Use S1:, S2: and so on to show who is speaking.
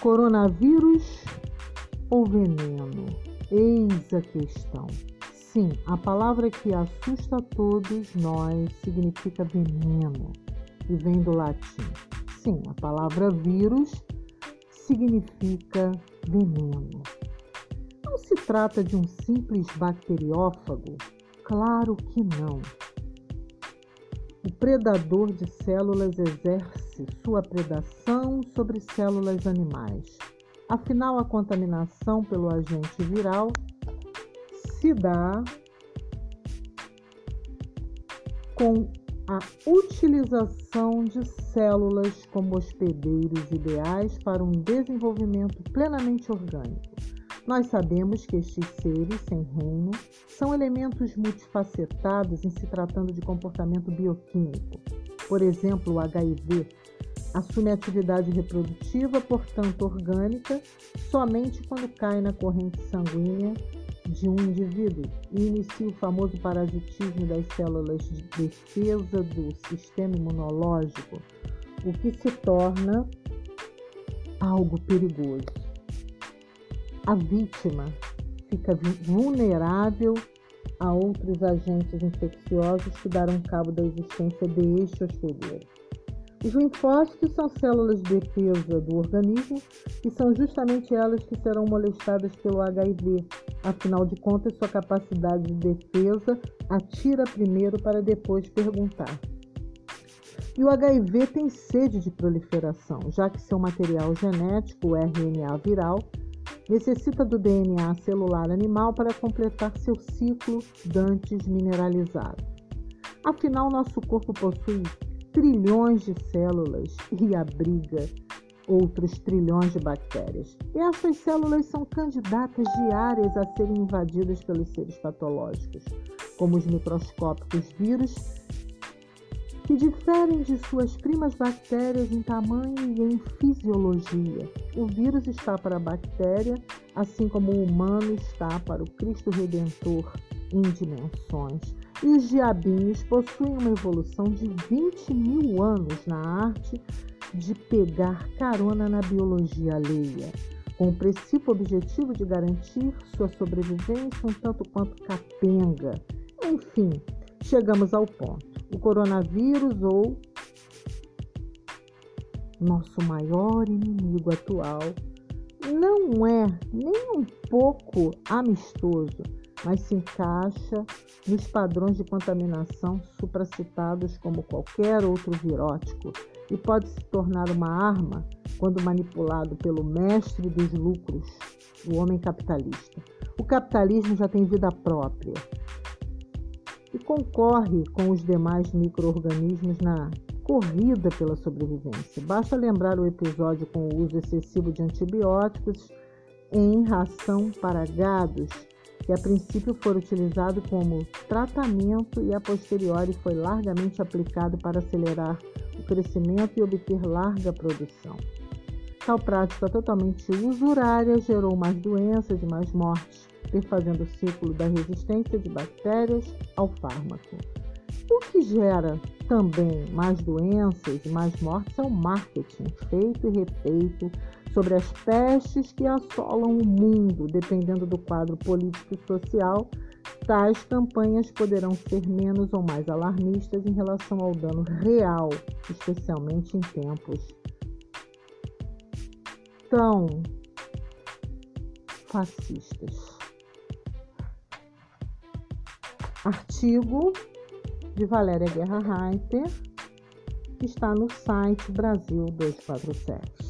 S1: Coronavírus ou veneno? Eis a questão. Sim, a palavra que assusta todos nós significa veneno e vem do latim. Sim, a palavra vírus significa veneno. Não se trata de um simples bacteriófago? Claro que não. O predador de células exerce sua predação sobre células animais. Afinal, a contaminação pelo agente viral se dá com a utilização de células como hospedeiros ideais para um desenvolvimento plenamente orgânico. Nós sabemos que estes seres sem reino são elementos multifacetados em se tratando de comportamento bioquímico. Por exemplo, o HIV assume atividade reprodutiva, portanto orgânica, somente quando cai na corrente sanguínea de um indivíduo e inicia o famoso parasitismo das células de defesa do sistema imunológico, o que se torna algo perigoso. A vítima fica vulnerável a outros agentes infecciosos que darão cabo da existência deste hospedeiro. Os linfócitos são células de defesa do organismo e são justamente elas que serão molestadas pelo HIV. Afinal de contas, sua capacidade de defesa atira primeiro para depois perguntar. E o HIV tem sede de proliferação, já que seu material genético, o RNA viral, necessita do DNA celular animal para completar seu ciclo dantes mineralizado. Afinal, nosso corpo possui trilhões de células e abriga outros trilhões de bactérias. E essas células são candidatas diárias a serem invadidas pelos seres patológicos, como os microscópicos vírus, que diferem de suas primas bactérias em tamanho e em fisiologia. O vírus está para a bactéria, assim como o humano está para o Cristo Redentor em dimensões. E os diabinhos possuem uma evolução de 20 mil anos na arte de pegar carona na biologia alheia, com o princípio objetivo de garantir sua sobrevivência um tanto quanto capenga. Enfim, chegamos ao ponto. O coronavírus ou nosso maior inimigo atual não é nem um pouco amistoso mas se encaixa nos padrões de contaminação supracitados como qualquer outro virótico e pode se tornar uma arma quando manipulado pelo mestre dos lucros, o homem capitalista. O capitalismo já tem vida própria concorre com os demais micro-organismos na corrida pela sobrevivência. Basta lembrar o episódio com o uso excessivo de antibióticos em ração para gados que a princípio foi utilizado como tratamento e a posteriori foi largamente aplicado para acelerar o crescimento e obter larga produção. Tal prática totalmente usurária gerou mais doenças e mais mortes, perfazendo o ciclo da resistência de bactérias ao fármaco. O que gera também mais doenças e mais mortes é o marketing feito e refeito sobre as pestes que assolam o mundo, dependendo do quadro político e social. Tais campanhas poderão ser menos ou mais alarmistas em relação ao dano real, especialmente em tempos tão fascistas. Artigo de Valéria Guerra Reiter, que está no site Brasil 247.